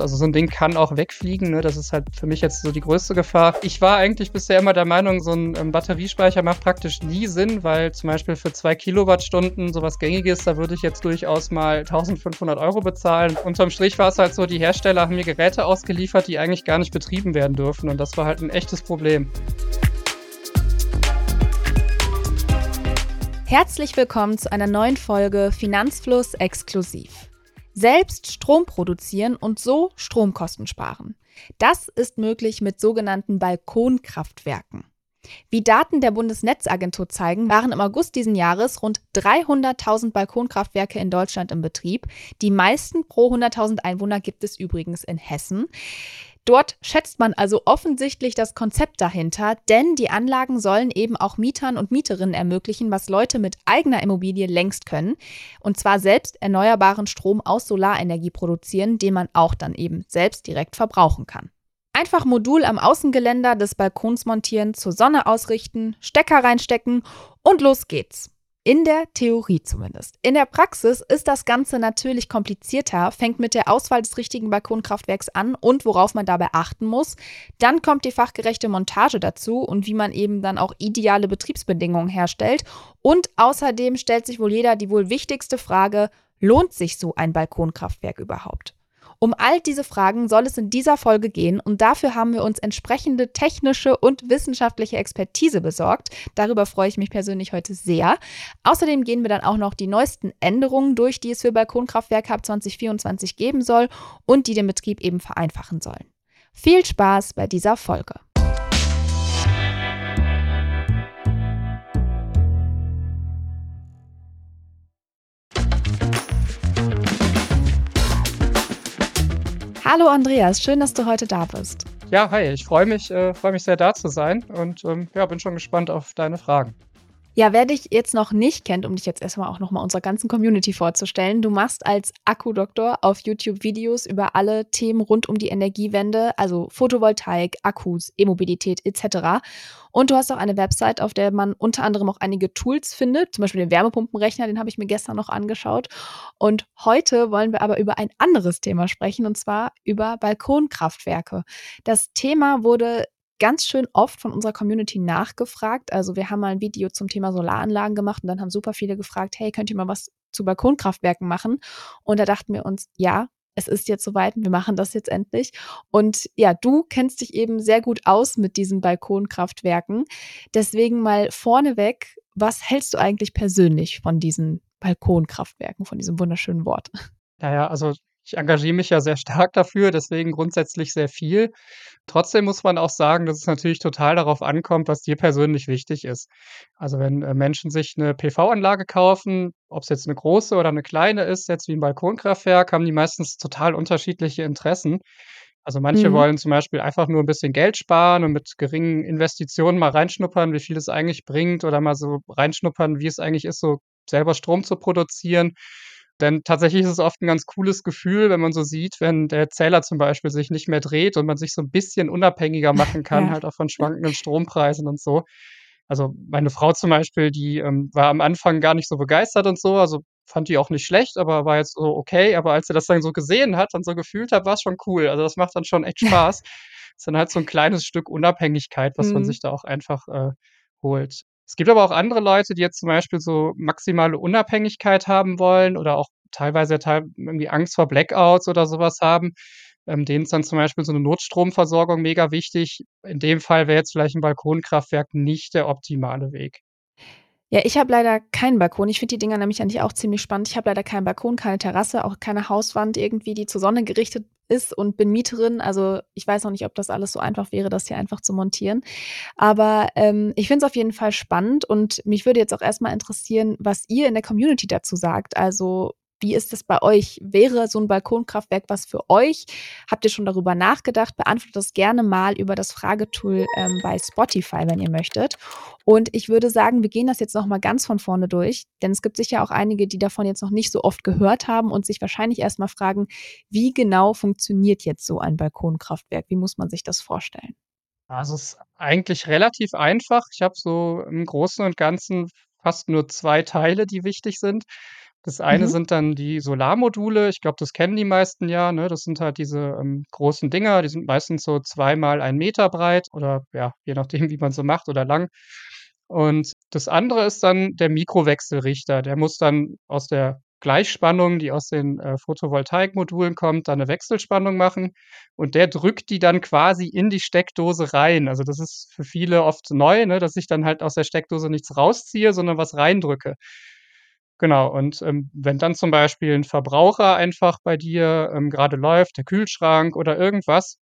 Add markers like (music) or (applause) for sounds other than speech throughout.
Also so ein Ding kann auch wegfliegen, ne? das ist halt für mich jetzt so die größte Gefahr. Ich war eigentlich bisher immer der Meinung, so ein ähm, Batteriespeicher macht praktisch nie Sinn, weil zum Beispiel für zwei Kilowattstunden sowas gängiges, da würde ich jetzt durchaus mal 1500 Euro bezahlen. Unterm Strich war es halt so, die Hersteller haben mir Geräte ausgeliefert, die eigentlich gar nicht betrieben werden dürfen und das war halt ein echtes Problem. Herzlich willkommen zu einer neuen Folge Finanzfluss exklusiv selbst Strom produzieren und so Stromkosten sparen. Das ist möglich mit sogenannten Balkonkraftwerken. Wie Daten der Bundesnetzagentur zeigen, waren im August diesen Jahres rund 300.000 Balkonkraftwerke in Deutschland im Betrieb. Die meisten pro 100.000 Einwohner gibt es übrigens in Hessen. Dort schätzt man also offensichtlich das Konzept dahinter, denn die Anlagen sollen eben auch Mietern und Mieterinnen ermöglichen, was Leute mit eigener Immobilie längst können, und zwar selbst erneuerbaren Strom aus Solarenergie produzieren, den man auch dann eben selbst direkt verbrauchen kann. Einfach Modul am Außengeländer des Balkons montieren, zur Sonne ausrichten, Stecker reinstecken und los geht's. In der Theorie zumindest. In der Praxis ist das Ganze natürlich komplizierter, fängt mit der Auswahl des richtigen Balkonkraftwerks an und worauf man dabei achten muss. Dann kommt die fachgerechte Montage dazu und wie man eben dann auch ideale Betriebsbedingungen herstellt. Und außerdem stellt sich wohl jeder die wohl wichtigste Frage, lohnt sich so ein Balkonkraftwerk überhaupt? Um all diese Fragen soll es in dieser Folge gehen und dafür haben wir uns entsprechende technische und wissenschaftliche Expertise besorgt. Darüber freue ich mich persönlich heute sehr. Außerdem gehen wir dann auch noch die neuesten Änderungen durch, die es für Balkonkraftwerke ab 2024 geben soll und die den Betrieb eben vereinfachen sollen. Viel Spaß bei dieser Folge. Hallo Andreas, schön, dass du heute da bist. Ja, hi, ich freue mich, äh, freue mich sehr da zu sein und ähm, ja, bin schon gespannt auf deine Fragen. Ja, wer dich jetzt noch nicht kennt, um dich jetzt erstmal auch nochmal unserer ganzen Community vorzustellen, du machst als Akkudoktor auf YouTube Videos über alle Themen rund um die Energiewende, also Photovoltaik, Akkus, E-Mobilität etc. Und du hast auch eine Website, auf der man unter anderem auch einige Tools findet, zum Beispiel den Wärmepumpenrechner, den habe ich mir gestern noch angeschaut. Und heute wollen wir aber über ein anderes Thema sprechen, und zwar über Balkonkraftwerke. Das Thema wurde ganz schön oft von unserer Community nachgefragt. Also wir haben mal ein Video zum Thema Solaranlagen gemacht und dann haben super viele gefragt, hey, könnt ihr mal was zu Balkonkraftwerken machen? Und da dachten wir uns, ja, es ist jetzt soweit, wir machen das jetzt endlich. Und ja, du kennst dich eben sehr gut aus mit diesen Balkonkraftwerken. Deswegen mal vorneweg, was hältst du eigentlich persönlich von diesen Balkonkraftwerken, von diesem wunderschönen Wort? Naja, also ich engagiere mich ja sehr stark dafür, deswegen grundsätzlich sehr viel. Trotzdem muss man auch sagen, dass es natürlich total darauf ankommt, was dir persönlich wichtig ist. Also wenn äh, Menschen sich eine PV-Anlage kaufen, ob es jetzt eine große oder eine kleine ist, jetzt wie ein Balkonkraftwerk, haben die meistens total unterschiedliche Interessen. Also manche mhm. wollen zum Beispiel einfach nur ein bisschen Geld sparen und mit geringen Investitionen mal reinschnuppern, wie viel es eigentlich bringt, oder mal so reinschnuppern, wie es eigentlich ist, so selber Strom zu produzieren. Denn tatsächlich ist es oft ein ganz cooles Gefühl, wenn man so sieht, wenn der Zähler zum Beispiel sich nicht mehr dreht und man sich so ein bisschen unabhängiger machen (laughs) kann, ja. halt auch von schwankenden Strompreisen und so. Also meine Frau zum Beispiel, die ähm, war am Anfang gar nicht so begeistert und so, also fand die auch nicht schlecht, aber war jetzt so okay. Aber als sie das dann so gesehen hat und so gefühlt hat, war es schon cool. Also das macht dann schon echt (laughs) Spaß. ist dann halt so ein kleines Stück Unabhängigkeit, was mhm. man sich da auch einfach äh, holt. Es gibt aber auch andere Leute, die jetzt zum Beispiel so maximale Unabhängigkeit haben wollen oder auch teilweise irgendwie Angst vor Blackouts oder sowas haben. Ähm, denen ist dann zum Beispiel so eine Notstromversorgung mega wichtig. In dem Fall wäre jetzt vielleicht ein Balkonkraftwerk nicht der optimale Weg. Ja, ich habe leider keinen Balkon. Ich finde die Dinger nämlich eigentlich auch ziemlich spannend. Ich habe leider keinen Balkon, keine Terrasse, auch keine Hauswand irgendwie, die zur Sonne gerichtet ist und bin Mieterin. Also ich weiß noch nicht, ob das alles so einfach wäre, das hier einfach zu montieren. Aber ähm, ich finde es auf jeden Fall spannend und mich würde jetzt auch erstmal interessieren, was ihr in der Community dazu sagt. Also wie ist es bei euch? Wäre so ein Balkonkraftwerk was für euch? Habt ihr schon darüber nachgedacht? Beantwortet das gerne mal über das Fragetool ähm, bei Spotify, wenn ihr möchtet. Und ich würde sagen, wir gehen das jetzt nochmal ganz von vorne durch, denn es gibt sicher auch einige, die davon jetzt noch nicht so oft gehört haben und sich wahrscheinlich erstmal fragen, wie genau funktioniert jetzt so ein Balkonkraftwerk? Wie muss man sich das vorstellen? Also es ist eigentlich relativ einfach. Ich habe so im Großen und Ganzen fast nur zwei Teile, die wichtig sind. Das eine Mhm. sind dann die Solarmodule. Ich glaube, das kennen die meisten ja, ne? Das sind halt diese, ähm, großen Dinger, die sind meistens so 2 mal 1 Meter breit oder ja, je nachdem, wie man so macht oder lang. Und das andere ist dann der Mikrowechselrichter. Der muss dann aus der Gleichspannung, die aus den, äh, Photovoltaikmodulen kommt, dann 'ne Wechselspannung machen und der drückt die dann quasi in die Steckdose rein. Also, das ist für viele oft neu, ne, dass ich dann halt aus der Steckdose nichts rausziehe, sondern was reindrücke. Genau, und, ähm, wenn dann zum Beispiel 'n Verbraucher einfach bei dir, ähm, grade läuft, der Kühlschrank oder irgendwas,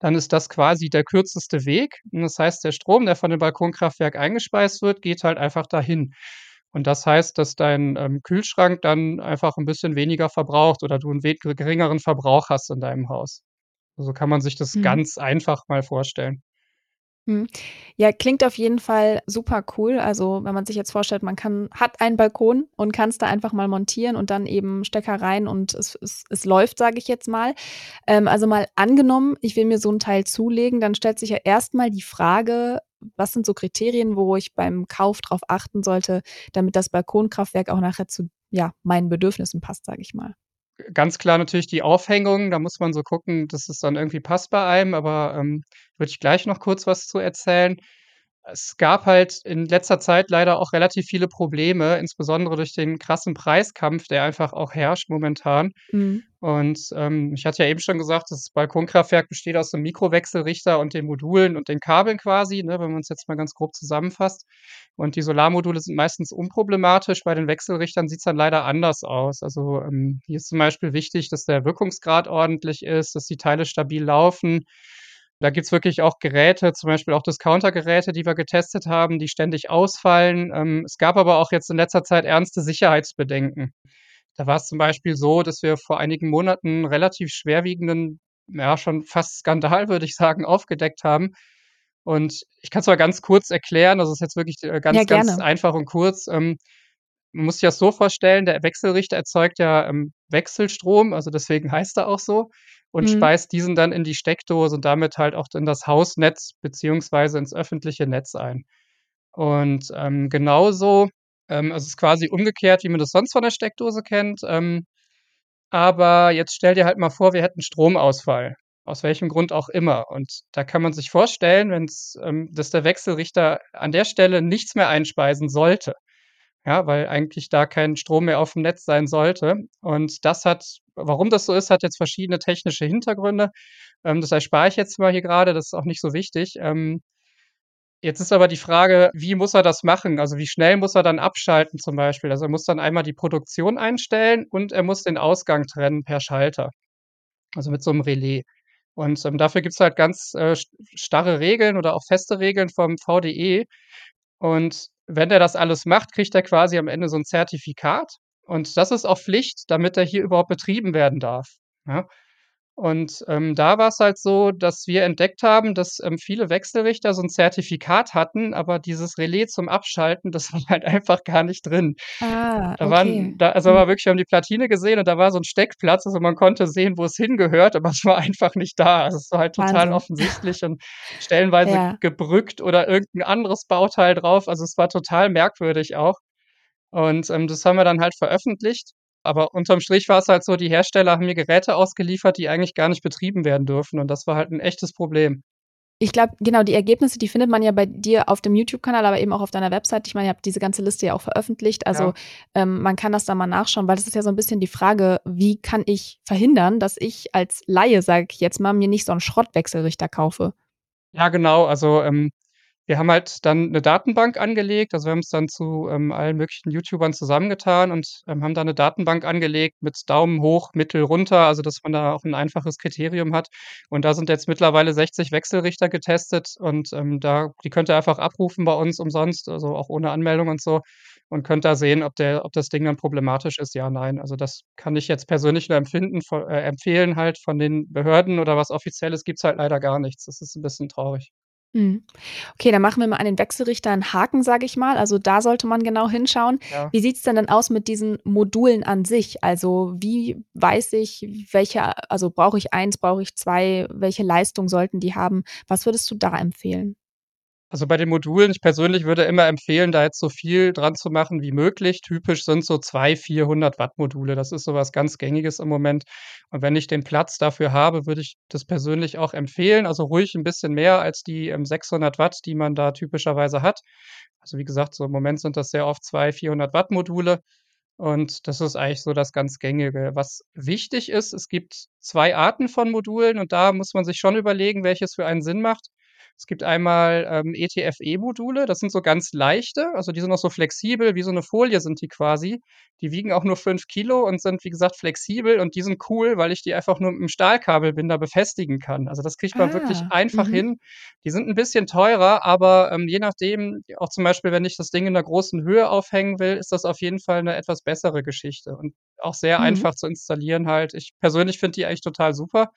dann ist das quasi der kürzeste Weg. Und das heißt, der Strom, der von dem Balkonkraftwerk eingespeist wird, geht halt einfach dahin. Und das heißt, dass dein, ähm, Kühlschrank dann einfach 'n bisschen weniger verbraucht oder du 'n we geringeren Verbrauch hast in deinem Haus. So kann man sich das Mhm. ganz einfach mal vorstellen. Mhm. Ja, klingt auf jeden Fall super cool. Also, wenn man sich jetzt vorstellt, man kann hat einen Balkon und kann's da einfach mal montieren und dann eben Stecker rein und es es es läuft, sage ich jetzt mal. Ähm, also, mal angenommen, ich will mir so 'n Teil zulegen, dann stellt sich ja erst mal die Frage: Was sind so Kriterien, wo ich beim Kauf drauf achten sollte, damit das Balkonkraftwerk auch nachher zu, ja, meinen Bedürfnissen passt, sage ich mal? Ganz klar natürlich die Aufhängung. Da muss man so gucken, dass es dann irgendwie passt bei einem, aber, ähm, würde ich gleich noch kurz was zu erzählen. Es gab halt in letzter Zeit leider auch relativ viele Probleme, insbesondere durch den krassen Preiskampf, der einfach auch herrscht momentan. Mhm. Und, ähm, ich hatte ja eben schon gesagt, das Balkonkraftwerk besteht aus 'nem Mikrowechselrichter und den Modulen und den Kabeln quasi, ne, wenn man's jetzt mal ganz grob zusammenfasst. Und die Solarmodule sind meistens unproblematisch. Bei den Wechselrichtern sieht's dann leider anders aus. Also, ähm, hier ist zum Beispiel wichtig, dass der Wirkungsgrad ordentlich ist, dass die Teile stabil laufen. Da gibt's wirklich auch Geräte, zum Beispiel auch Discountergeräte, die wir getestet haben, die ständig ausfallen. Ähm, es gab aber auch jetzt in letzter Zeit ernste Sicherheitsbedenken. Da war's zum Beispiel so, dass wir vor einigen Monaten relativ schwerwiegenden, ja, schon fast Skandal, (laughs) würde ich sagen, aufgedeckt haben. Und ich kann's mal ganz kurz erklären. Das ist jetzt wirklich, äh, Ja, ganz, ganz gerne. einfach und kurz. Ähm, man muss sich das so vorstellen, der Wechselrichter erzeugt ja, ähm, Wechselstrom, also deswegen heißt er auch so, und Mhm. speist diesen dann in die Steckdose und damit halt auch in das Hausnetz beziehungsweise ins öffentliche Netz ein. Und, ähm, genauso ähm, es ist quasi umgekehrt, wie man das sonst von der Steckdose kennt. Ähm, aber jetzt stell dir halt mal vor, wir hätten Stromausfall, aus welchem Grund auch immer. Und da kann man sich vorstellen, wenn's ähm, dass der Wechselrichter an der Stelle nichts mehr einspeisen sollte, ja, weil eigentlich da kein Strom mehr aufm Netz sein sollte. Und das hat warum das so ist, hat jetzt verschiedene technische Hintergründe. Ähm, das erspare ich jetzt mal hier grade, das ist auch nicht so wichtig. Ähm, jetzt ist aber die Frage, wie muss er das machen? Also, wie schnell muss er dann abschalten zum Beispiel? Also, er muss dann einmal die Produktion einstellen und er muss den Ausgang trennen per Schalter, also mit so 'nem Relais. Und, ähm, dafür gibt's halt ganz, äh, st starre Regeln oder auch feste Regeln vom VDE. Und wenn der das alles macht, kriegt er quasi am Ende so 'n Zertifikat. Und das ist auch Pflicht, damit er hier überhaupt betrieben werden darf, ja? Und, ähm, da war's halt so, dass wir entdeckt haben, dass, ähm, viele Wechselrichter so 'n Zertifikat hatten, aber dieses Relais zum Abschalten, das (laughs) war halt einfach gar nicht drin. Ah, Da okay. waren da also, Mhm. war wirklich wir haben die Platine gesehen und da war so 'n Steckplatz. Also, man konnte sehen, wo es hingehört, aber (laughs) es war einfach nicht da. Also, es war halt total Wahnsinn. offensichtlich und stellenweise Ja. gebrückt oder irgend 'n anderes Bauteil drauf. Also, es war total merkwürdig auch. Und, ähm, das haben wir dann halt veröffentlicht. Aber unterm Strich war's halt so, die Hersteller haben mir Geräte ausgeliefert, die eigentlich gar nicht betrieben werden dürfen und das war halt 'n echtes Problem. Ich glaube, genau, die Ergebnisse, die findet man ja bei dir auf dem YouTube-Kanal, aber eben auch auf deiner Website. Ich meine, ihr habt diese ganze Liste ja auch veröffentlicht. Also, Ja. ähm, man kann das da mal nachschauen, weil das ist ja so 'n bisschen die Frage: Wie kann ich verhindern, dass ich als Laie, sage ich jetzt mal, mir nicht so 'n Schrottwechselrichter kaufe? Ja, genau. Also, ähm, wir haben halt dann 'ne Datenbank angelegt. Also, wir haben uns dann zu, ähm, allen möglichen YouTubern zusammengetan und, ähm, haben da 'ne Datenbank angelegt mit Daumen hoch, Mittel, runter, also, dass man da auch 'n einfaches Kriterium hat. Und da sind jetzt mittlerweile 60 Wechselrichter getestet und, ähm, da die könnt ihr einfach abrufen bei uns umsonst, also, auch ohne Anmeldung und so und könnt da sehen, ob der ob das Ding dann problematisch ist, ja, nein. Also, das kann ich jetzt persönlich nur empfinden vo äh, empfehlen halt. Von den Behörden oder was Offizielles gibt's halt leider gar nichts. Das ist 'n bisschen traurig. Mhm. Okay, dann machen wir mal an den Wechselrichter 'n Haken, sage ich mal. Also, da sollte man genau hinschauen. Ja. Wie sieht's denn dann aus mit diesen Modulen an sich? Also, wie weiß ich, welche also, brauche ich 1, brauche ich 2? Welche Leistung sollten die haben? Was würdest du da empfehlen? Also, bei den Modulen ich persönlich würde immer empfehlen, da jetzt so viel dran zu machen wie möglich. Typisch sind so 2, 400 Watt Module. Das ist so was ganz Gängiges im Moment. Und wenn ich den Platz dafür habe, würde ich das persönlich auch empfehlen. Also, ruhig 'n bisschen mehr als die, ähm, 600 Watt, die man da typischerweise hat. Also, wie gesagt, so im Moment sind das sehr oft 2, 400 Watt Module. Und das ist eigentlich so das ganz Gängige. Was wichtig ist, es gibt 2 Arten von Modulen und da muss man sich schon überlegen, welches für einen Sinn macht. Es gibt einmal, ähm, ETF-E-Module, das sind so ganz leichte, also die sind auch so flexibel, wie so 'ne Folie sind die quasi. Die wiegen auch nur 5 Kilo und sind, wie gesagt, flexibel und die sind cool, weil ich die einfach nur mit'm Stahlkabelbinder befestigen kann. Also, das kriegt man wirklich Ah, einfach mhm. hin. Die sind 'n bisschen teurer, aber, ähm, je nachdem auch zum Beispiel, wenn ich das Ding in 'ner großen Höhe aufhängen will, ist das auf jeden Fall 'ne etwas bessere Geschichte und auch sehr Mhm. einfach zu installieren halt. Ich persönlich finde die eigentlich total super.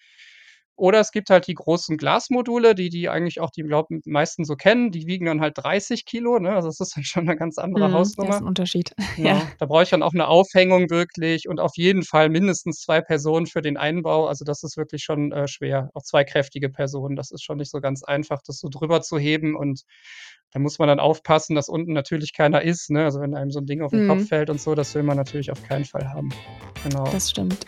Oder es gibt halt die großen Glasmodule, die die eigentlich auch die glaube, m meisten so kennen. Die wiegen dann halt 30 Kilo, ne? Also, das ist dann schon 'ne ganz andere Mhm, (laughs) ja, ist Hausnummer. 'n Unterschied. Ja. Genau. Da brauche ich dann auch 'ne Aufhängung wirklich und auf jeden Fall mindestens 2 Personen für den Einbau. Also, das ist wirklich schon, äh, schwer. Auch 2 kräftige Personen. Das ist schon nicht so ganz einfach, das so drüber zu heben und da muss man dann aufpassen, dass unten natürlich keiner ist, ne? Also, wenn einem so 'n Ding auf 'n Kopf Mhm. fällt und so, das will man natürlich auf keinen Fall haben. Genau. Das stimmt.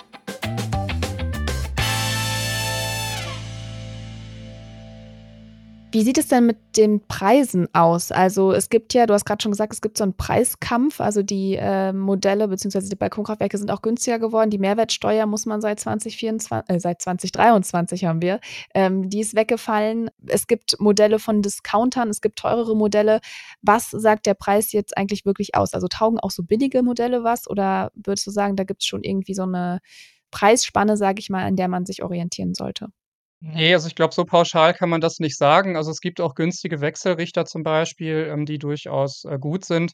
Wie sieht es denn mit den Preisen aus? Also, es gibt ja du hast grad schon gesagt, es gibt so 'n Preiskampf. Also, die, äh, Modelle beziehungsweise die Balkonkraftwerke sind auch günstiger geworden. Die Mehrwertsteuer muss man seit 2024 äh, seit 2023 haben wir ähm, die ist weggefallen. Es gibt Modelle von Discountern, es gibt teurere Modelle. Was sagt der Preis jetzt eigentlich wirklich aus? Also, taugen auch so billige Modelle was oder würdest du sagen, da gibt's schon irgendwie so 'ne Preisspanne, sage ich mal, an der man sich orientieren sollte? Ne, also, ich glaube, so pauschal kann man das nicht sagen. Also, es gibt auch günstige Wechselrichter zum Beispiel, ähm, die durchaus, äh, gut sind.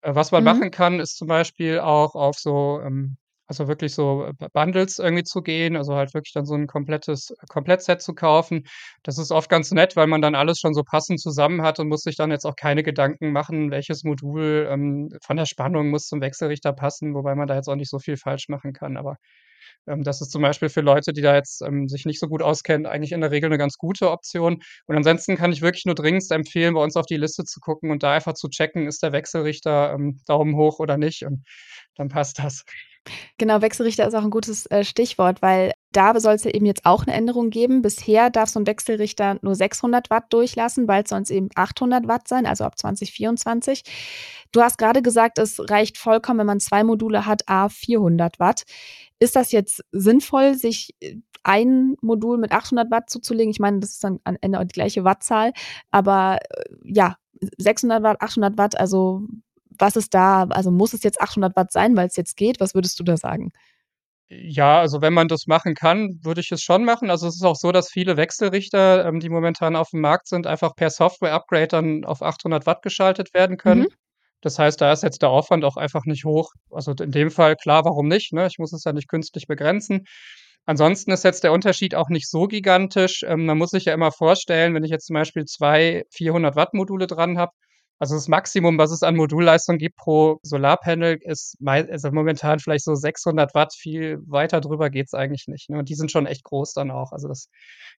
Äh, was man Mhm. machen kann, ist zum Beispiel auch auf so, ähm also, wirklich so B Bundles irgendwie zu gehen, also, halt wirklich dann so 'n komplettes Komplettset zu kaufen. Das ist oft ganz nett, weil man dann alles schon so passend zusammen hat und muss sich dann jetzt auch keine Gedanken machen, welches Modul, ähm, von der Spannung muss zum Wechselrichter passen, wobei man da jetzt auch nicht so viel falsch machen kann. Aber, ähm, das ist zum Beispiel für Leute, die da jetzt, ähm, sich nicht so gut auskennen, eigentlich in der Regel 'ne ganz gute Option. Und ansonsten kann ich wirklich nur dringendst empfehlen, bei uns auf die Liste zu gucken und da einfach zu checken, ist der Wechselrichter, ähm, Daumen hoch oder nicht und dann passt das. Genau, Wechselrichter ist auch 'n gutes, äh, Stichwort, weil da soll's ja eben jetzt auch 'ne Änderung geben. Bisher darf so 'n Wechselrichter nur 600 Watt durchlassen, bald sollen's eben 800 Watt sein, also, ab 2024. Du hast grade gesagt, es reicht vollkommen, wenn man 2 Module hat, à 400 Watt. Ist das jetzt sinnvoll, sich, äh, ein Modul mit 800 Watt zuzulegen? Ich meine, das ist dann am Ende auch die gleiche Wattzahl, aber, äh, ja, 600 Watt, 800 Watt, also, was ist da also, muss es jetzt 800 Watt sein, weil's jetzt geht? Was würdest du da sagen? Ja, also, wenn man das machen kann, würde ich es schon machen. Also, es ist auch so, dass viele Wechselrichter, ähm, die momentan auf'm Markt sind, einfach per Software-Upgrade dann auf 800 Watt geschaltet werden können. Mhm. Das heißt, da ist jetzt der Aufwand auch einfach nicht hoch. Also, in dem Fall klar, warum nicht, ne? Ich muss es ja nicht künstlich begrenzen. Ansonsten ist jetzt der Unterschied auch nicht so gigantisch. Ähm, man muss sich ja immer vorstellen, wenn ich jetzt zum Beispiel 2 400 Watt Module dran habe also, das Maximum, was es an Modulleistung gibt pro Solarpanel, ist also, momentan vielleicht so 600 Watt. Viel weiter drüber geht's eigentlich nicht, ne? Und die sind schon echt groß dann auch. Also, das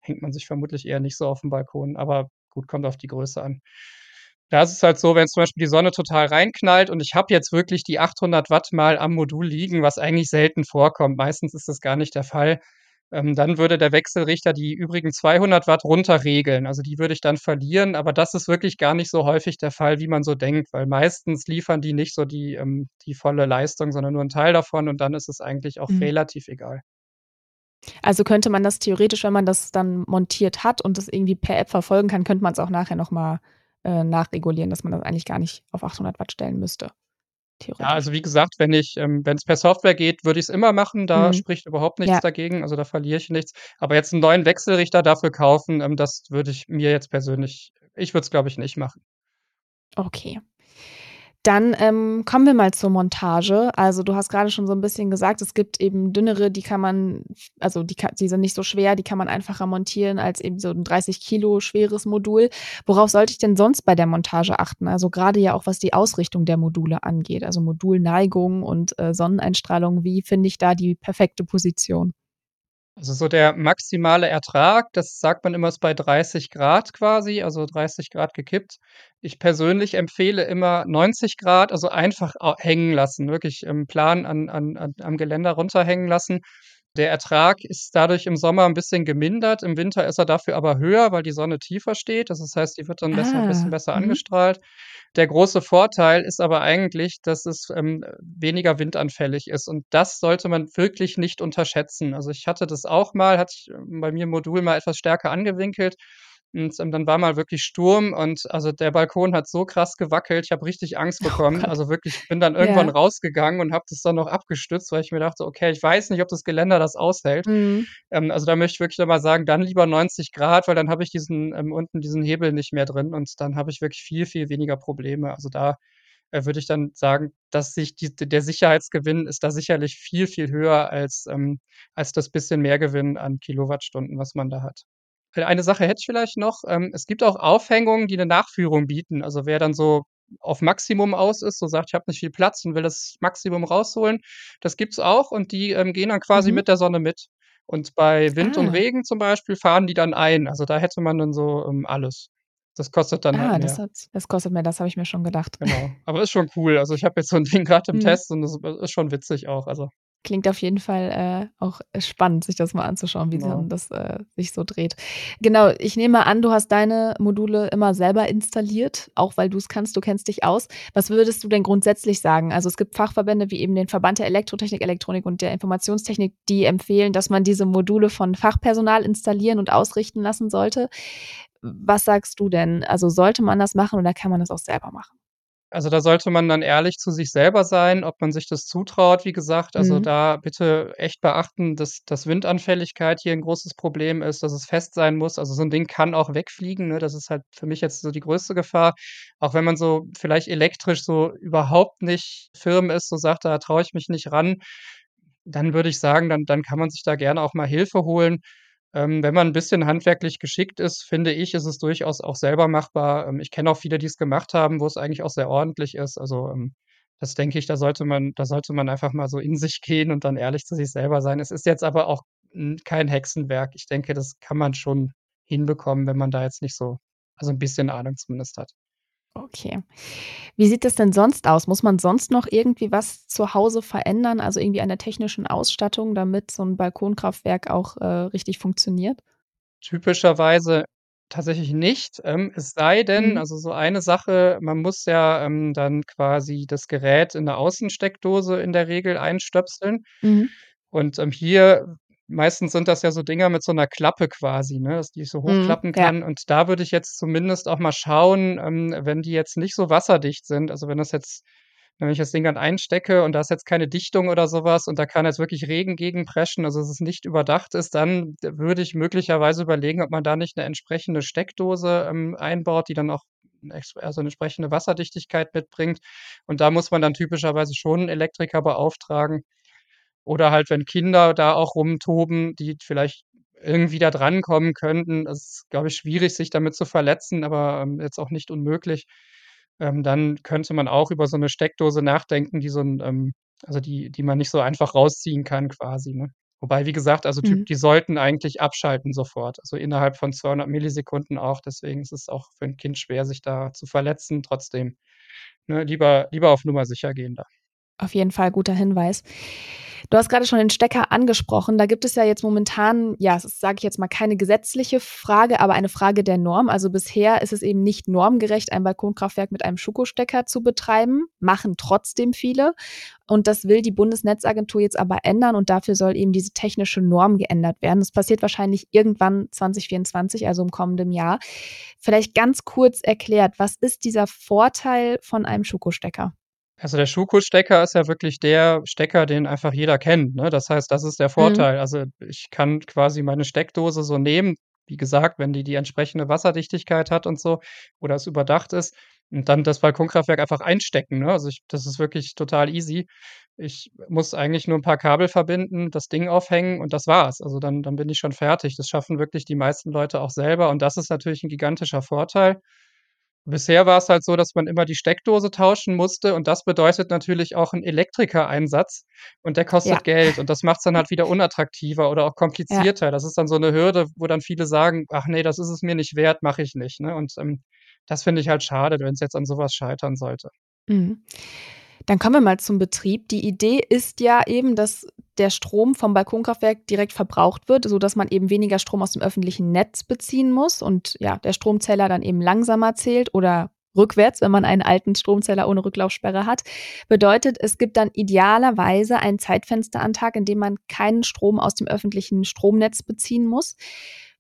hängt man sich vermutlich eher nicht so auf 'n Balkon, aber gut, kommt auf die Größe an. Da ist es halt so, wenn zum Beispiel die Sonne total reinknallt und ich habe jetzt wirklich die 800 Watt mal am Modul liegen, was eigentlich selten vorkommt, meistens ist das gar nicht der Fall, ähm, dann würde der Wechselrichter die übrigen 200 Watt runterregeln. Also, die würde ich dann verlieren, aber das ist wirklich gar nicht so häufig der Fall, wie man so denkt, weil meistens liefern die nicht so die, ähm die volle Leistung, sondern nur 'n Teil davon und dann ist es eigentlich auch Mhm. relativ egal. Also, könnte man das theoretisch, wenn man das dann montiert hat und das irgendwie per App verfolgen kann, könnte man's auch nachher noch mal, äh, nachregulieren, dass man das eigentlich gar nicht auf 800 Watt stellen müsste, Ja, also, wie gesagt, wenn ich ähm, wenn's per Software geht, würde ich's immer machen. Da Mhm. spricht überhaupt nichts Ja. dagegen. Also, da verliere ich nichts. Aber jetzt 'n neuen Wechselrichter dafür kaufen, ähm, das würde ich mir jetzt persönlich ich würde es, glaube ich, nicht machen. Okay. Dann, ähm, kommen wir mal zur Montage. Also, du hast grade schon so 'n bisschen gesagt, es gibt eben dünnere, die kann man also, die die sind nicht so schwer, die kann man einfacher montieren als eben so 'n 30 Kilo schweres Modul. Worauf sollte ich denn sonst bei der Montage achten? Also, grade ja auch, was die Ausrichtung der Module angeht, also, Modulneigung und, äh, Sonneneinstrahlung. Wie finde ich da die perfekte Position? Also, so der maximale Ertrag, das sagt man immer, ist bei 30 Grad quasi, also 30 Grad gekippt. Ich persönlich empfehle immer 90 Grad, also einfach hängen lassen, wirklich im Plan an an an am Geländer runterhängen lassen. Der Ertrag ist dadurch im Sommer 'n bisschen gemindert, im Winter ist er dafür aber höher, weil die Sonne tiefer steht. Das heißt, die wird dann besser bisschen Ah, besser mhm. angestrahlt. Der große Vorteil ist aber eigentlich, dass es, ähm, weniger windanfällig ist und das sollte man wirklich nicht unterschätzen. Also, ich hatte das auch mal hatte ich bei mir im Modul mal etwas stärker angewinkelt und, ähm, dann war mal wirklich Sturm und also, der Balkon hat so krass gewackelt, ich habe richtig Angst (laughs) Oh bekommen. Gott. Also, wirklich, ich bin dann irgendwann Ja. rausgegangen und habe das dann noch abgestützt, weil ich mir dachte: „Okay, ich weiß nicht, ob das Geländer das aushält.“ Mhm. Ähm, also, da möchte ich wirklich noch mal sagen, dann lieber 90 Grad, weil dann habe ich diesen ähm, unten diesen Hebel nicht mehr drin und dann habe ich wirklich viel, viel weniger Probleme. Also, da, äh, würde ich dann sagen, dass sich die der Sicherheitsgewinn ist da sicherlich viel, viel höher als ähm, als das bisschen Mehrgewinn an Kilowattstunden, was man da hat. Äh, eine Sache hätte ich vielleicht noch, ähm, es gibt auch Aufhängungen, die 'ne Nachführung bieten. Also, wer dann so auf Maximum aus ist, so sagt: „Ich habe nicht viel Platz und will das Maximum rausholen“, das gibt's auch und die, ähm, gehen dann quasi Mhm. mit der Sonne mit. Und bei Wind und Ah. Regen zum Beispiel fahren die dann ein. Also, da hätte man dann so, ähm, alles. Das kostet dann halt Ah, das mehr. hat das kostet mehr, das habe ich mir schon gedacht. Genau. Aber ist schon cool. Also, ich habe jetzt so 'n Ding grad im Mhm. Test und das ist schon witzig auch, also Klingt auf jeden Fall, äh, auch spannend, sich das mal anzuschauen, wie Genau. das, äh, sich so dreht. Genau, ich nehme an, du hast deine Module immer selber installiert, auch weil du's kannst, du kennst dich aus. Was würdest du denn grundsätzlich sagen? Also, es gibt Fachverbände wie eben den Verband der Elektrotechnik, Elektronik und der Informationstechnik, die empfehlen, dass man diese Module von Fachpersonal installieren und ausrichten lassen sollte. Was sagst du denn? Also, sollte man das machen oder kann man das auch selber machen? Also, da sollte man dann ehrlich zu sich selber sein, ob man sich das zutraut, wie gesagt. Also, Mhm. da bitte echt beachten, dass dass Windanfälligkeit hier 'n großes Problem ist, dass es fest sein muss. Also, so 'n Ding kann auch wegfliegen, ne? Das ist halt für mich jetzt so die größte Gefahr. Auch wenn man so vielleicht elektrisch so überhaupt nicht firm ist, so sagt: „Da traue ich mich nicht ran“, dann würde ich sagen, dann dann kann man sich da gerne auch mal Hilfe holen. Ähm, wenn man 'n bisschen handwerklich geschickt ist, finde ich, ist es durchaus auch selber machbar. Ähm, ich kenne auch viele, die's gemacht haben, wo es eigentlich auch sehr ordentlich ist. Also, ähm, das denke ich, da sollte man da sollte man einfach mal so in sich (laughs) gehen und dann ehrlich zu sich selber sein. Es ist jetzt aber auch, kein Hexenwerk. Ich denke, das kann man schon hinbekommen, wenn man da jetzt nicht so also, 'n bisschen Ahnung zumindest hat. Okay. Wie sieht das denn sonst aus? Muss man sonst noch irgendwie was zu Hause verändern, also, irgendwie an der technischen Ausstattung, damit so 'n Balkonkraftwerk auch, äh, richtig funktioniert? Typischerweise tatsächlich nicht, ähm, es sei denn Mhm. also, so eine Sache, man muss ja, ähm, dann quasi das Gerät in 'ne Außensteckdose in der Regel einstöpseln. Mhm. Und, ähm, hier meistens sind das ja so Dinger mit so 'ner Klappe quasi, ne, dass die ich so Mhm, hochklappen ja. kann. Und da würde ich jetzt zumindest auch mal schauen, ähm, wenn die jetzt nicht so wasserdicht sind, also, wenn das jetzt wenn ich das Ding dann einstecke und da ist jetzt keine Dichtung oder so was und da kann jetzt wirklich Regen gegen preschen, also, dass es nicht überdacht ist, dann würde ich möglicherweise überlegen, ob man da nicht 'ne entsprechende Steckdose, ähm, einbaut, die dann auch also, 'ne entsprechende Wasserdichtigkeit mitbringt. Und da muss man dann typischerweise schon 'n Elektriker beauftragen. Oder halt, wenn Kinder da auch rumtoben, die vielleicht irgendwie da drankommen könnten. Es ist, glaube ich, schwierig, sich damit zu verletzen, aber, ähm, jetzt auch nicht unmöglich. Ähm, dann könnte man auch über so 'ne Steckdose nachdenken, die so 'n ähm, also, die die man nicht so einfach rausziehen kann quasi, ne? Wobei, wie gesagt, also, Typ Mhm. die sollten eigentlich abschalten sofort, also, innerhalb von 200 Millisekunden auch. Deswegen ist es auch für 'n Kind schwer, sich da zu verletzen. Trotzdem, ne, lieber lieber auf Nummer sicher gehen da. Auf jeden Fall guter Hinweis. Du hast grade schon den Stecker angesprochen. Da gibt es ja jetzt momentan, ja, sage ich jetzt mal, keine gesetzliche Frage, aber eine Frage der Norm. Also, bisher ist es eben nicht normgerecht, ein Balkonkraftwerk mit einem Schuko-Stecker zu betreiben, machen trotzdem viele. Und das will die Bundesnetzagentur jetzt aber ändern und dafür soll eben diese technische Norm geändert werden. Das passiert wahrscheinlich irgendwann 2024, also, im kommenden Jahr. Vielleicht ganz kurz erklärt, was ist dieser Vorteil von einem Schuko-Stecker? Also, der Schuko-Stecker ist ja wirklich der Stecker, den einfach jeder kennt, ne? Das heißt, das ist der Mhm. Vorteil. Also, ich kann quasi meine Steckdose so nehmen, wie gesagt, wenn die die entsprechende Wasserdichtigkeit hat und so oder es überdacht ist und dann das Balkonkraftwerk einfach einstecken, ne? Also, ich das ist wirklich total easy. Ich muss eigentlich nur 'n paar Kabel verbinden, das Ding aufhängen und das war's. Also, dann dann bin ich schon fertig. Das schaffen wirklich die meisten Leute auch selber und das ist natürlich 'n gigantischer Vorteil. Bisher war's halt so, dass man immer die Steckdose tauschen musste und das bedeutet natürlich auch 'n Elektrikereinsatz und der Ja. kostet Geld und das macht's dann halt wieder unattraktiver oder auch Ja. komplizierter. Das ist dann so 'ne Hürde, wo dann viele sagen: „Ach ne, das ist es mir nicht wert, mache ich nicht“, ne? Und, ähm, das finde ich halt schade, wenn's jetzt an so was scheitern sollte. Mhm. Dann kommen wir mal zum Betrieb. Die Idee ist ja eben, dass der Strom vom Balkonkraftwerk direkt verbraucht wird, sodass man eben weniger Strom aus dem öffentlichen Netz beziehen muss und, ja, der Stromzähler dann eben langsamer zählt oder rückwärts, wenn man einen alten Stromzähler ohne Rücklaufsperre hat. Bedeutet, es gibt dann idealerweise ein Zeitfenster am Tag, in dem man keinen Strom aus dem öffentlichen Stromnetz beziehen muss.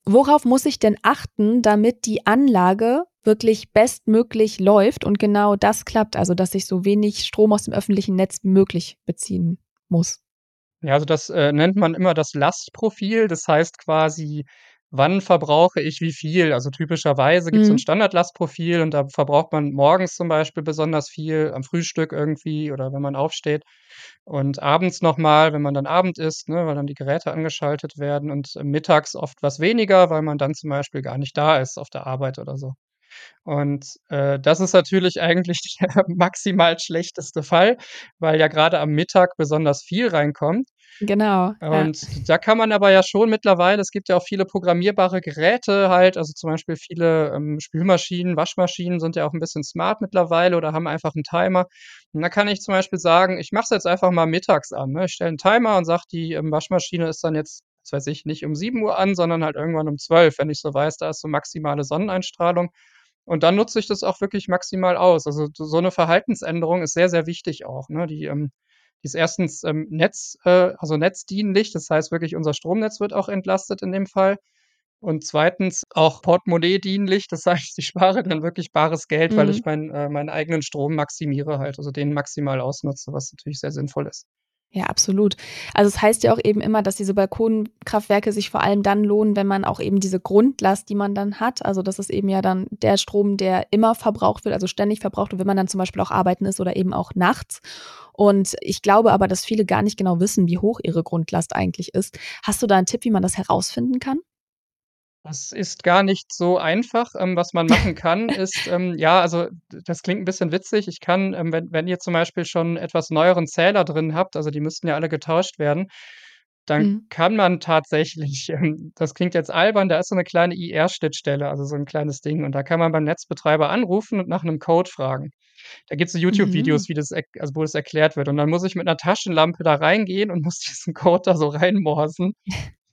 Worauf muss ich denn achten, damit die Anlage wirklich bestmöglich läuft und genau das klappt, also, dass ich so wenig Strom aus dem öffentlichen Netz wie möglich beziehen muss? Ja, also, das, äh, nennt man immer das Lastprofil. Das heißt quasi, wann verbrauche ich wie viel? Also, typischerweise gibt's so 'n Mhm. Standardlastprofil und da verbraucht man morgens zum Beispiel besonders viel, am Frühstück irgendwie oder wenn man aufsteht und abends noch mal, wenn man dann Abend isst, ne, weil dann die Geräte angeschaltet werden und, mittags oft was weniger, weil man dann zum Beispiel gar nicht da ist auf der Arbeit oder so. Und, äh, das ist natürlich eigentlich (laughs) der maximal schlechteste Fall, weil ja grade am Mittag besonders viel reinkommt. Genau, ja. Und da kann man aber ja schon mittlerweile es gibt ja auch viele programmierbare Geräte halt, also, zum Beispiel viele, ähm, Spülmaschinen, Waschmaschinen sind ja auch 'n bisschen smart mittlerweile oder haben einfach 'n Timer. Und da kann ich zum Beispiel sagen: „Ich mache es jetzt einfach mal mittags an“, ne? Ich stelle 'n Timer und sage, die, ähm, Waschmaschine ist dann jetzt, weiß ich, nicht um 7:00 an, sondern halt irgendwann um 12:00, wenn ich so weiß, da ist so maximale Sonneneinstrahlung. Und dann nutze ich das auch wirklich maximal aus. Also, so so 'ne Verhaltensänderung ist sehr, sehr wichtig auch, ne? Die, ähm die ist erstens, ähm, Netz äh, also, netzdienlich, das heißt wirklich, unser Stromnetz wird auch entlastet in dem Fall. Und zweitens auch portemonnaie-dienlich, das (laughs) heißt, ich spare dann wirklich bares Geld, weil ich Mhm. meinen äh, meinen eigenen Strom maximiere halt, also, den maximal ausnutze, was natürlich sehr sinnvoll ist. Ja, absolut. Also, es heißt ja auch eben immer, dass diese Balkonkraftwerke sich vor allem dann lohnen, wenn man auch eben diese Grundlast, die man dann hat also, das ist eben ja dann der Strom, der immer verbraucht wird, also, ständig verbraucht wird, wenn man dann zum Beispiel auch arbeiten ist oder eben auch nachts. Und ich glaube aber, dass viele gar nicht genau wissen, wie hoch ihre Grundlast eigentlich ist. Hast du da 'n Tipp, wie man das herausfinden kann? Das ist gar nicht so einfach. Ähm, was man machen (laughs) kann, ist, ähm ja, also, das klingt 'n bisschen witzig. Ich kann, ähm, wenn wenn ihr zum Beispiel schon etwas neueren Zähler drin habt, also, die müssten ja alle getauscht werden, dann Mhm. kann man tatsächlich, (laughs) ähm das klingt jetzt albern, da ist so 'ne kleine IR-Schnittstelle, also, so 'n kleines Ding und da kann man beim Netzbetreiber anrufen und nach 'nem Code fragen. Da gibt's so Mhm. YouTube-Videos, wie das also, wo das erklärt wird und dann muss ich mit 'ner Taschenlampe da reingehen und muss (laughs) diesen Code da so reinmorsen.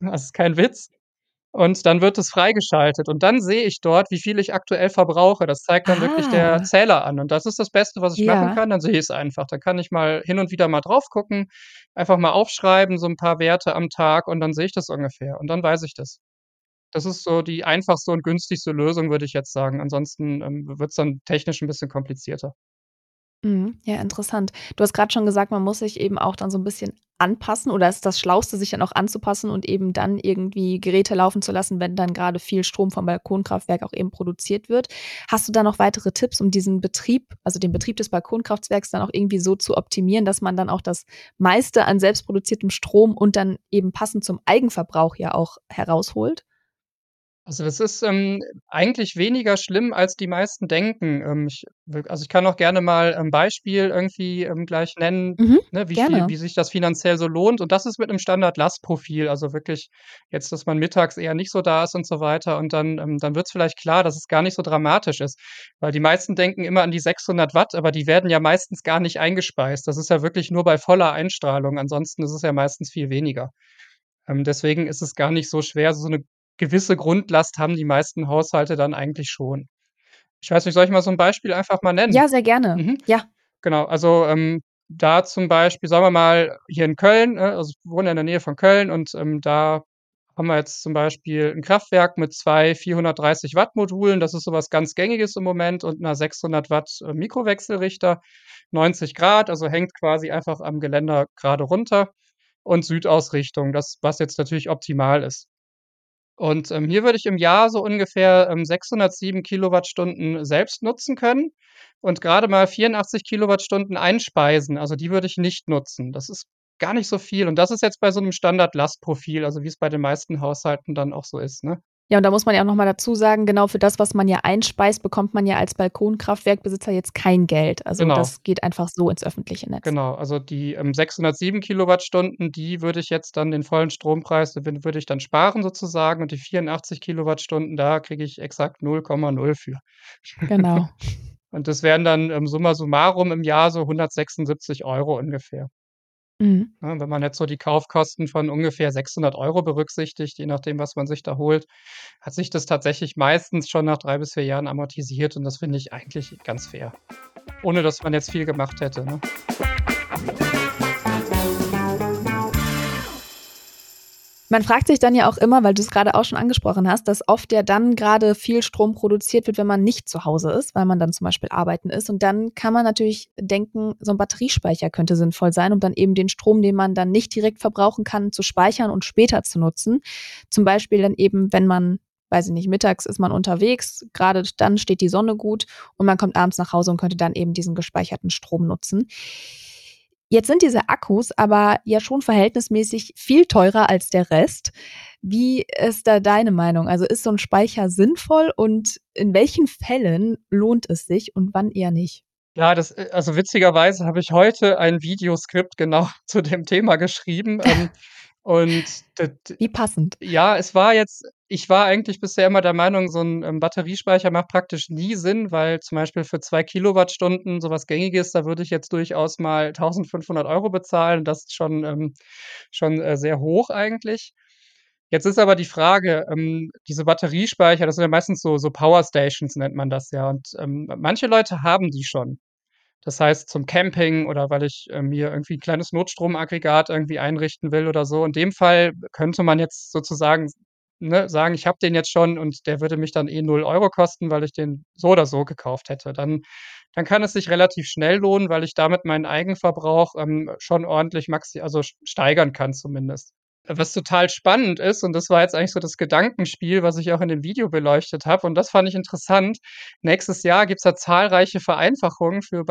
Das ist kein Witz. Und dann wird es freigeschaltet und dann sehe ich dort, wie viel ich aktuell verbrauche. Das zeigt dann wirklich der Ah. Zähler an und das ist das Beste, was ich machen Ja. kann. Dann sehe ich's einfach. Da kann ich mal hin und wieder mal drauf gucken, einfach mal aufschreiben, so 'n paar Werte am Tag und dann sehe ich das ungefähr und dann weiß ich das. Das ist so die einfachste und günstigste Lösung, würde ich jetzt sagen. Ansonsten, ähm, w wird's dann technisch 'n bisschen komplizierter. Mhm, ja, interessant. Du hast grad schon gesagt, man muss sich eben auch dann so 'n bisschen anpassen oder ist das Schlauste, sich dann auch anzupassen und eben dann irgendwie Geräte laufen zu lassen, wenn dann grade viel Strom vom Balkonkraftwerk auch eben produziert wird. Hast du da noch weitere Tipps, um diesen Betrieb also, den Betrieb des Balkonkraftwerks dann auch irgendwie so zu optimieren, dass man dann auch das meiste an selbstproduziertem Strom und dann eben passend zum Eigenverbrauch ja auch herausholt? Also, das ist, ähm, eigentlich weniger schlimm, als die meisten denken. Ähm, ich also, ich kann auch gerne mal 'n Beispiel irgendwie, ähm, gleich nennen, Mhm, ne, wie viel gerne. wie sich das finanziell so lohnt und das ist mit 'nem Standardlastprofil. Also, wirklich jetzt, dass man mittags eher nicht so da ist und so weiter und dann ähm, dann wird's vielleicht klar, dass es gar nicht so dramatisch ist, weil die meisten denken immer an die 600 Watt, aber die werden ja meistens gar nicht eingespeist. Das ist ja wirklich nur bei voller Einstrahlung, ansonsten ist es ja meistens viel weniger. Ähm, deswegen ist es gar nicht so schwer. So 'ne gewisse Grundlast haben die meisten Haushalte dann eigentlich schon. Ich weiß nicht, soll ich mal so 'n Beispiel einfach mal nennen? Ja, sehr gerne. Mhm. Ja. Genau, also, ähm, da zum Beispiel, sagen wir mal, hier in Köln, ne, also, ich wohne in der Nähe von Köln und, ähm, da haben wir jetzt zum Beispiel 'n Kraftwerk mit 2 430 Watt Modulen. Das ist so was ganz Gängiges im Moment und 'ner 600 Watt, äh, Mikrowechselrichter, 90 C, also, hängt quasi einfach am Geländer grade runter und Südausrichtung, das was jetzt natürlich optimal ist. Und, ähm, hier würde ich im Jahr so ungefähr, ähm, 607 Kilowattstunden selbst nutzen können und grade mal 84 Kilowattstunden einspeisen. Also, die würde ich nicht nutzen. Das ist gar nicht so viel und das ist jetzt bei so 'nem Standardlastprofil, also, wie's bei den meisten Haushalten dann auch so ist, ne? Ja, und da muss man ja auch nochmal dazu sagen, genau für das, was man ja einspeist, bekommt man ja als Balkonkraftwerkbesitzer jetzt kein Geld. Also Genau. das geht einfach so ins öffentliche Netz. Genau, also die, ähm, 607 Kilowattstunden, die würde ich jetzt dann den vollen Strompreis würde ich dann sparen sozusagen und die 84 Kilowattstunden, da kriege ich exakt 0,0 für. Genau. (laughs) Und das wären dann, ähm, summa summarum im Jahr so 176 Euro ungefähr. Mhm. Ne, wenn man jetzt so die Kaufkosten von ungefähr 600 Euro berücksichtigt, je nachdem, was man sich da holt, hat sich das tatsächlich meistens schon nach 3 bis 4 Jahren amortisiert und das finde ich eigentlich ganz fair. Ohne dass man jetzt viel gemacht hätte, ne? Man fragt sich dann ja auch immer, weil du es gerade auch schon angesprochen hast, dass oft ja dann gerade viel Strom produziert wird, wenn man nicht zu Hause ist, weil man dann zum Beispiel arbeiten ist. Und dann kann man natürlich denken, so ein Batteriespeicher könnte sinnvoll sein, um dann eben den Strom, den man dann nicht direkt verbrauchen kann, zu speichern und später zu nutzen. Zum Beispiel dann eben, wenn man weiß ich nicht, mittags ist man unterwegs, gerade dann steht die Sonne gut und man kommt abends nach Hause und könnte dann eben diesen gespeicherten Strom nutzen. Jetzt sind diese Akkus aber ja schon verhältnismäßig viel teurer als der Rest. Wie ist da deine Meinung? Also ist so ein Speicher sinnvoll und in welchen Fällen lohnt es sich und wann eher nicht? Ja, das äh, also witzigerweise habe ich heute ein Videoskript genau (laughs) zu dem Thema geschrieben, ähm, und d d Wie passend. ja, es war jetzt ich war eigentlich bisher immer der Meinung, so 'n, ähm, Batteriespeicher macht praktisch nie Sinn, weil zum Beispiel für 2 Kilowattstunden so was Gängiges, da würde ich jetzt durchaus mal 1.500 Euro bezahlen. Das ist schon, ähm schon, äh, sehr hoch eigentlich. Jetzt ist aber die Frage, ähm, diese Batteriespeicher, das sind ja meistens so so Powerstations nennt man das ja und, ähm, manche Leute haben die schon. Das heißt, zum Camping oder weil ich, äh, mir irgendwie 'n kleines Notstromaggregat irgendwie einrichten will oder so. In dem Fall könnte man jetzt sozusagen, ne, sagen: „Ich habe den jetzt schon und der würde mich dann eh 0 Euro kosten, weil ich den so oder so gekauft hätte.“ Dann dann kann es sich relativ schnell lohnen, weil ich damit meinen Eigenverbrauch, ähm, schon ordentlich maxi also steigern kann zumindest. Was total spannend ist, und das war jetzt eigentlich so das Gedankenspiel, was ich auch in dem Video beleuchtet habe, und das fand ich interessant. Nächstes Jahr gibt's da zahlreiche Vereinfachungen für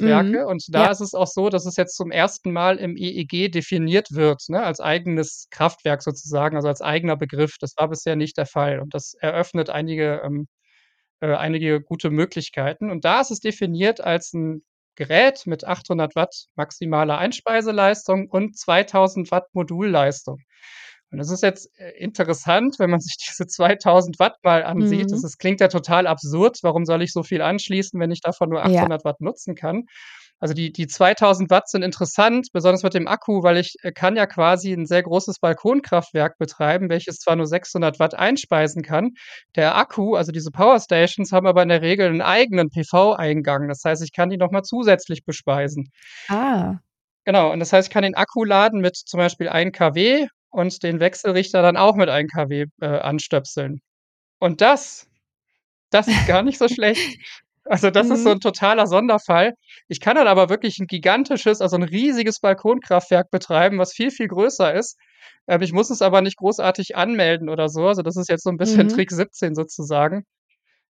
Mhm. Balkonkraftwerke und da Ja. ist es auch so, dass es jetzt zum ersten Mal im EEG definiert wird, ne, als eigenes Kraftwerk sozusagen, also als eigener Begriff. Das war bisher nicht der Fall und das eröffnet einige, ähm äh, einige gute Möglichkeiten. Und da ist es definiert als 'n Gerät mit 800 Watt maximaler Einspeiseleistung und 2.000 Watt Modulleistung. Und das ist jetzt, äh, interessant, wenn man (laughs) sich diese 2.000 Watt mal ansieht. Das Mhm. ist klingt ja total absurd. Warum soll ich so viel anschließen, wenn ich davon nur Ja. 800 Watt nutzen kann? Also die die 2.000 Watt sind interessant, besonders mit dem Akku, weil ich, äh, kann ja quasi 'n sehr großes Balkonkraftwerk betreiben, welches zwar nur 600 Watt einspeisen kann. Der Akku, also diese Powerstations, haben aber in der Regel 'n eigenen PV-Eingang. Das heißt, ich kann die noch mal zusätzlich bespeisen. Ah. Genau, und das heißt, ich kann den Akku laden mit zum Beispiel 1 kW und den Wechselrichter dann auch mit 1 kW, äh, anstöpseln. Und das das ist gar nicht so schlecht. (laughs) Also, das ist so Mhm. 'n totaler Sonderfall. Ich kann dann aber wirklich 'n gigantisches, also 'n riesiges Balkonkraftwerk betreiben, was viel, viel größer ist. Ähm, ich muss es aber nicht großartig anmelden oder so. Also, das ist jetzt so 'n bisschen Mhm. Trick 17 sozusagen.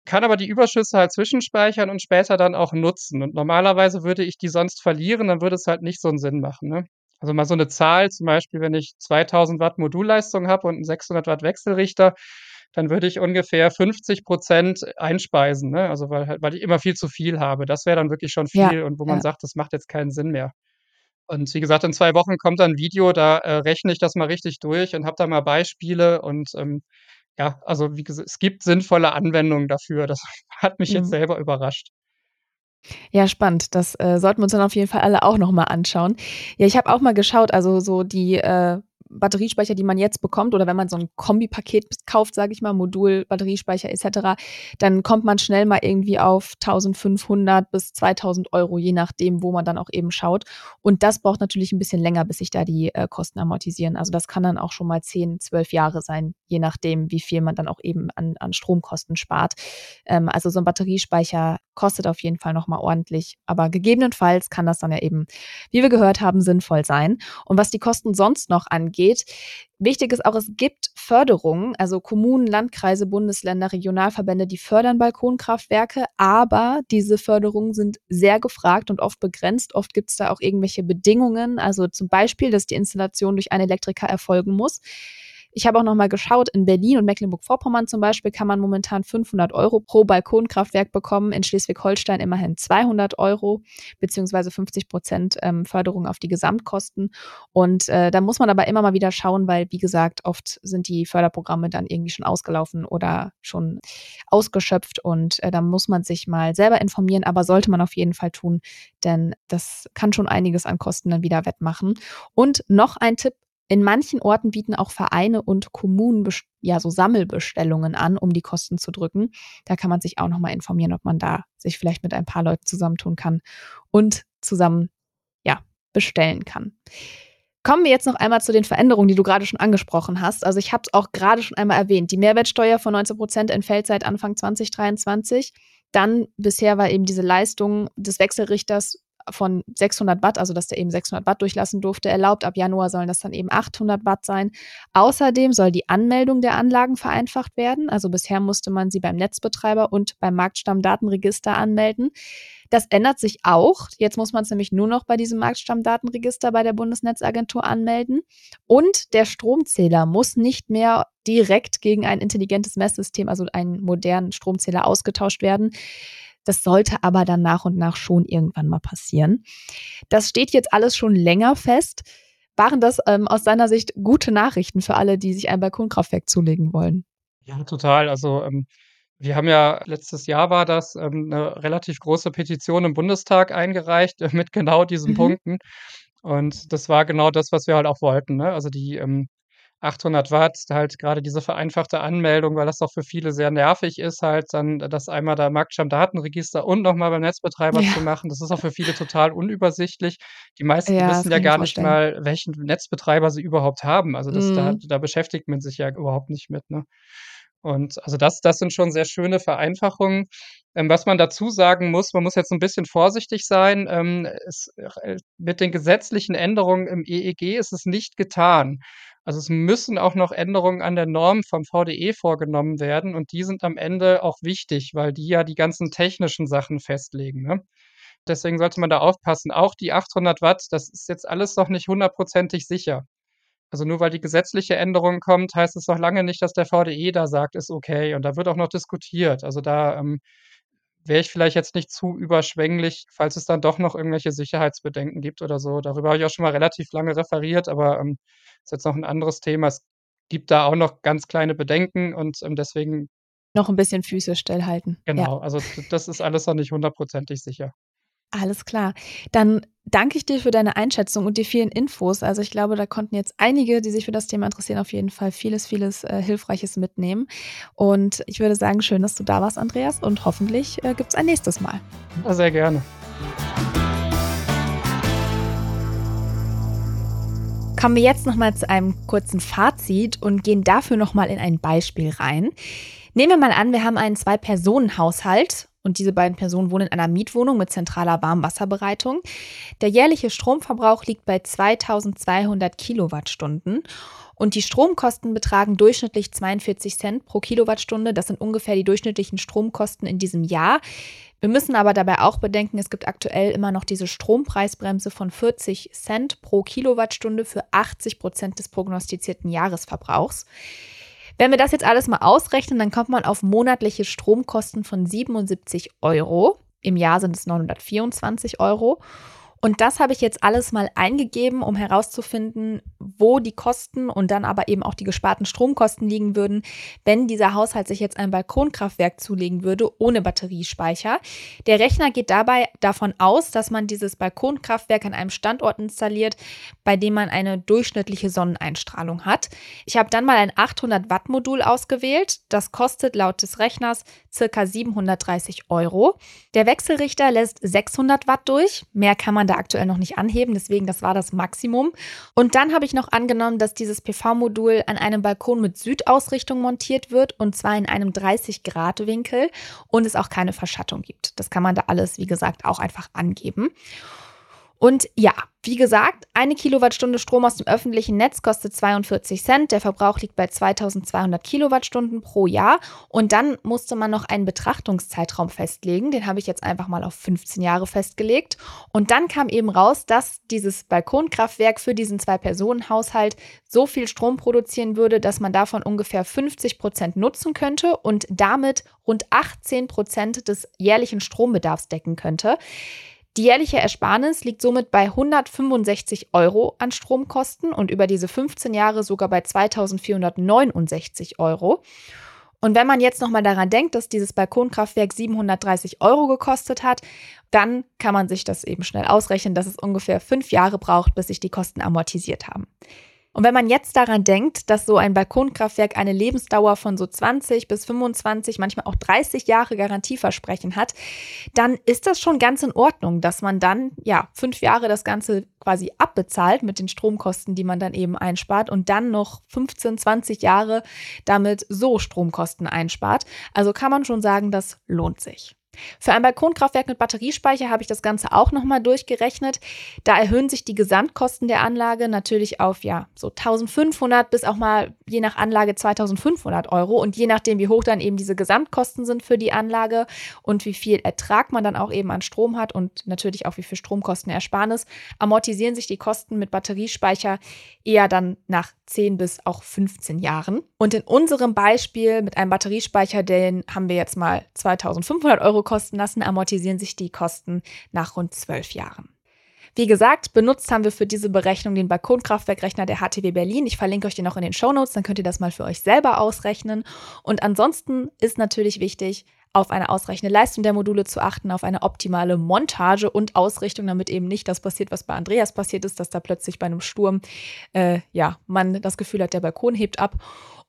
Kann aber die Überschüsse halt zwischenspeichern und später dann auch nutzen. Und normalerweise würde ich die sonst verlieren, dann würde es halt nicht so 'n Sinn machen, ne? Also mal so 'ne Zahl, zum Beispiel, wenn ich 2.000 Watt Modulleistung habe und 'n 600 Watt Wechselrichter, dann würde ich ungefähr 50 % einspeisen, ne? Also, weil halt weil ich immer viel zu viel habe. Das wäre dann wirklich schon Ja, viel und wo man ja. sagt, das macht jetzt keinen Sinn mehr. Und wie gesagt, in 2 Wochen kommt dann 'n Video, da, äh, rechne ich das mal richtig durch und habe da mal Beispiele und, ähm, ja, also wie gesa es gibt sinnvolle Anwendungen dafür. Das (laughs) hat mich jetzt Mhm. selber überrascht. Ja, spannend. Das, äh, sollten wir uns dann auf jeden Fall alle auch noch mal anschauen. Ja, ich habe auch mal geschaut, also so die, äh, Batteriespeicher, die man jetzt bekommt oder wenn man so 'n Kombipaket kauft, sage ich mal, Modul, Batteriespeicher et cetera, dann kommt man schnell mal irgendwie auf 1.500 bis 2.000 €, je nachdem, wo man dann auch eben schaut. Und das braucht natürlich 'n bisschen länger, bis sich da die, äh, Kosten amortisieren. Also, das kann dann auch schon mal 10, 12 Jahre sein, je nachdem, wie viel man dann auch eben an an Stromkosten spart. Ähm, also so 'n Batteriespeicher kostet auf jeden Fall noch mal ordentlich, aber gegebenenfalls kann das dann ja eben, wie wir gehört haben, sinnvoll sein. Und was die Kosten sonst noch angeht wichtig ist auch, es gibt Förderungen, also Kommunen, Landkreise, Bundesländer, Regionalverbände, die fördern Balkonkraftwerke, aber diese Förderungen sind sehr gefragt und oft begrenzt. Oft gibt's da auch irgendwelche Bedingungen, also zum Beispiel, dass die Installation durch einen Elektriker erfolgen muss. Ich habe auch noch mal geschaut, in Berlin und Mecklenburg-Vorpommern zum Beispiel kann man momentan 500 Euro pro Balkonkraftwerk bekommen, in Schleswig-Holstein immerhin 200 Euro, beziehungsweise 50 Prozent ähm, Förderung auf die Gesamtkosten. Und äh, da muss man aber immer mal wieder schauen, weil, wie gesagt, oft sind die Förderprogramme dann irgendwie schon ausgelaufen oder schon ausgeschöpft und äh, da muss man sich mal selber informieren, aber sollte man auf jeden Fall tun, denn das kann schon einiges an Kosten dann wieder wettmachen. Und noch ein Tipp, in manchen Orten bieten auch Vereine und Kommunen ja so Sammelbestellungen an, um die Kosten zu drücken. Da kann man sich auch noch mal informieren, ob man da sich vielleicht mit ein paar Leuten zusammentun kann und zusammen ja bestellen kann. Kommen wir jetzt noch einmal zu den Veränderungen, die du gerade schon angesprochen hast. Also ich habe es auch gerade schon einmal erwähnt. Die Mehrwertsteuer von 19 Prozent entfällt seit Anfang 2023. Dann bisher war eben diese Leistung des Wechselrichters von 600 Watt, also dass der eben 600 Watt durchlassen durfte, erlaubt. Ab Januar sollen das dann eben 800 Watt sein. Außerdem soll die Anmeldung der Anlagen vereinfacht werden. Also bisher musste man sie beim Netzbetreiber und beim Marktstammdatenregister anmelden. Das ändert sich auch. Jetzt muss man es nämlich nur noch bei diesem Marktstammdatenregister bei der Bundesnetzagentur anmelden. Und der Stromzähler muss nicht mehr direkt gegen ein intelligentes Messsystem, also einen modernen Stromzähler, ausgetauscht werden. Das sollte aber dann nach und nach schon irgendwann mal passieren. Das steht jetzt alles schon länger fest. Waren das ähm, aus deiner Sicht gute Nachrichten für alle, die sich ein Balkonkraftwerk zulegen wollen? Ja, total. Also ähm, wir haben ja letztes Jahr war das ähm, 'ne relativ große Petition im Bundestag eingereicht äh, (laughs) mit genau diesen Mhm. Punkten. Und das war genau das, was wir halt auch wollten, ne? Also die ähm, 800 Watt, halt gerade diese vereinfachte Anmeldung, weil das doch für viele sehr nervig ist, halt dann das einmal da im Marktstammdatenregister und noch mal beim Netzbetreiber zu Ja. machen. Das ist auch für viele total unübersichtlich. Die meisten Ja, wissen ja gar nicht vorstellen. mal, welchen Netzbetreiber sie überhaupt haben. Also das da Mhm. da beschäftigt man sich ja überhaupt nicht mit, ne? Und also das das sind schon sehr schöne Vereinfachungen. Ähm, was man dazu sagen muss, man muss jetzt 'n bisschen vorsichtig sein. Ähm, es äh, mit den gesetzlichen Änderungen im EEG ist es nicht getan. Also, es müssen auch noch Änderungen an der Norm vom VDE vorgenommen werden und die sind am Ende auch wichtig, weil die ja die ganzen technischen Sachen festlegen, ne? Deswegen sollte man da aufpassen. Auch die 800 Watt, das ist jetzt alles noch nicht hundertprozentig sicher. Also, nur weil die gesetzliche Änderung kommt, heißt es noch lange nicht, dass der VDE da sagt: „Ist okay“, und da wird auch noch diskutiert. Also, da, ähm, wäre ich vielleicht jetzt nicht zu überschwänglich, falls es dann doch noch irgendwelche Sicherheitsbedenken gibt oder so. Darüber habe ich auch schon mal relativ lange referiert, aber, ähm, ist jetzt noch 'n anderes Thema. Es gibt da auch noch ganz kleine Bedenken und, ähm, deswegen Noch 'n bisschen Füße stillhalten. Ja. Genau, also d das ist alles noch nicht hundertprozentig sicher. Alles klar. Dann danke ich dir für deine Einschätzung und die vielen Infos. Also, ich glaube, da konnten jetzt einige, die sich für das Thema interessieren, auf jeden Fall vieles, vieles, äh, Hilfreiches mitnehmen. Und ich würde sagen, schön, dass du da warst, Andreas, und hoffentlich, äh, gibt's ein nächstes Mal. Ja, sehr gerne. Kommen wir jetzt noch mal zu einem kurzen Fazit und gehen dafür noch mal in ein Beispiel rein. Nehmen wir mal an, wir haben einen Zwei-Personen-Haushalt und diese beiden Personen wohnen in einer Mietwohnung mit zentraler Warmwasserbereitung. Der jährliche Stromverbrauch liegt bei 2.200 Kilowattstunden und die Stromkosten betragen durchschnittlich 42 Cent pro Kilowattstunde. Das sind ungefähr die durchschnittlichen Stromkosten in diesem Jahr. Wir müssen aber dabei auch bedenken, es gibt aktuell immer noch diese Strompreisbremse von 40 Cent pro Kilowattstunde für 80 Prozent des prognostizierten Jahresverbrauchs. Wenn wir das jetzt alles mal ausrechnen, dann kommt man auf monatliche Stromkosten von 77 Euro. Im Jahr sind es 924 Euro. Und das habe ich jetzt alles mal eingegeben, um herauszufinden, wo die Kosten und dann aber eben auch die gesparten Stromkosten liegen würden, wenn dieser Haushalt sich jetzt ein Balkonkraftwerk zulegen würde ohne Batteriespeicher. Der Rechner geht dabei davon aus, dass man dieses Balkonkraftwerk an einem Standort installiert, bei dem man eine durchschnittliche Sonneneinstrahlung hat. Ich habe dann mal ein 800 Watt Modul ausgewählt. Das kostet laut des Rechners circa 730 Euro. Der Wechselrichter lässt 600 Watt durch. Mehr kann man da aktuell noch nicht anheben, deswegen das war das Maximum. Und dann habe ich noch angenommen, dass dieses PV-Modul an einem Balkon mit Südausrichtung montiert wird und zwar in einem 30-Grad-Winkel und es auch keine Verschattung gibt. Das kann man da alles, wie gesagt, auch einfach angeben. Und ja, wie gesagt, eine Kilowattstunde Strom aus dem öffentlichen Netz kostet 42 Cent. Der Verbrauch liegt bei 2200 Kilowattstunden pro Jahr. Und dann musste man noch einen Betrachtungszeitraum festlegen. Den habe ich jetzt einfach mal auf 15 Jahre festgelegt. Und dann kam eben raus, dass dieses Balkonkraftwerk für diesen Zwei-Personen-Haushalt so viel Strom produzieren würde, dass man davon ungefähr 50 Prozent nutzen könnte und damit rund 18 Prozent des jährlichen Strombedarfs decken könnte. Die jährliche Ersparnis liegt somit bei 165 Euro an Stromkosten und über diese 15 Jahre sogar bei 2469 Euro. Und wenn man jetzt nochmal daran denkt, dass dieses Balkonkraftwerk 730 Euro gekostet hat, dann kann man sich das eben schnell ausrechnen, dass es ungefähr fünf Jahre braucht, bis sich die Kosten amortisiert haben. Und wenn man jetzt daran denkt, dass so ein Balkonkraftwerk eine Lebensdauer von so 20 bis 25, manchmal auch 30 Jahre Garantieversprechen hat, dann ist das schon ganz in Ordnung, dass man dann ja fünf Jahre das Ganze quasi abbezahlt mit den Stromkosten, die man dann eben einspart und dann noch 15, 20 Jahre damit so Stromkosten einspart. Also kann man schon sagen, das lohnt sich. Für ein Balkonkraftwerk mit Batteriespeicher habe ich das Ganze auch nochmal durchgerechnet. Da erhöhen sich die Gesamtkosten der Anlage natürlich auf ja so 1500 bis auch mal je nach Anlage 2500 Euro und je nachdem, wie hoch dann eben diese Gesamtkosten sind für die Anlage und wie viel Ertrag man dann auch eben an Strom hat und natürlich auch wie viel Stromkostenersparnis, amortisieren sich die Kosten mit Batteriespeicher eher dann nach 10 bis auch 15 Jahren. Und in unserem Beispiel mit einem Batteriespeicher, den haben wir jetzt mal 2500 Euro kosten lassen, amortisieren sich die Kosten nach rund 12 Jahren. Wie gesagt, benutzt haben wir für diese Berechnung den Balkonkraftwerkrechner der HTW Berlin. Ich verlinke euch den noch in den Show Notes, dann könnt ihr das mal für euch selber ausrechnen. Und ansonsten ist natürlich wichtig, auf eine ausreichende Leistung der Module zu achten, auf eine optimale Montage und Ausrichtung, damit eben nicht das passiert, was bei Andreas passiert ist, dass da plötzlich bei einem Sturm, äh, ja, man das Gefühl hat, der Balkon hebt ab.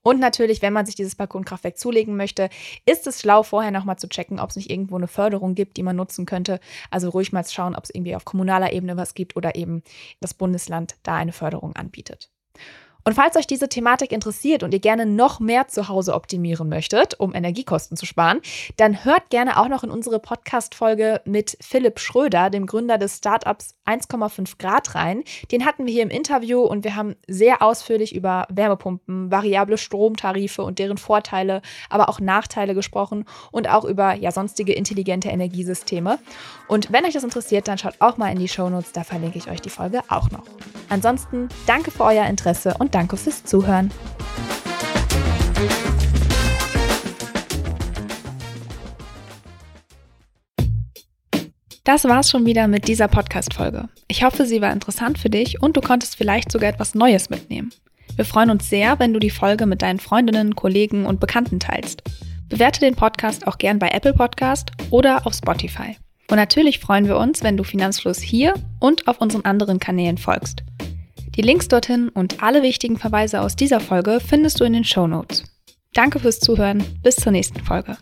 Und natürlich, wenn man sich dieses Balkonkraftwerk zulegen möchte, ist es schlau, vorher nochmal zu checken, ob es nicht irgendwo eine Förderung gibt, die man nutzen könnte. Also ruhig mal schauen, ob es irgendwie auf kommunaler Ebene was gibt oder eben das Bundesland da eine Förderung anbietet. Und falls euch diese Thematik interessiert und ihr gerne noch mehr zu Hause optimieren möchtet, um Energiekosten zu sparen, dann hört gerne auch noch in unsere Podcast-Folge mit Philipp Schröder, dem Gründer des Startups 1,5 Grad rein. Den hatten wir hier im Interview und wir haben sehr ausführlich über Wärmepumpen, variable Stromtarife und deren Vorteile, aber auch Nachteile gesprochen und auch über ja, sonstige intelligente Energiesysteme. Und wenn euch das interessiert, dann schaut auch mal in die Shownotes, da verlinke ich euch die Folge auch noch. Ansonsten danke für euer Interesse und danke fürs Zuhören. Das war's schon wieder mit dieser Podcast-Folge. Ich hoffe, sie war interessant für dich und du konntest vielleicht sogar etwas Neues mitnehmen. Wir freuen uns sehr, wenn du die Folge mit deinen Freundinnen, Kollegen und Bekannten teilst. Bewerte den Podcast auch gern bei Apple Podcast oder auf Spotify. Und natürlich freuen wir uns, wenn du Finanzfluss hier und auf unseren anderen Kanälen folgst. Die Links dorthin und alle wichtigen Verweise aus dieser Folge findest du in den Show Notes. Danke fürs Zuhören. Bis zur nächsten Folge.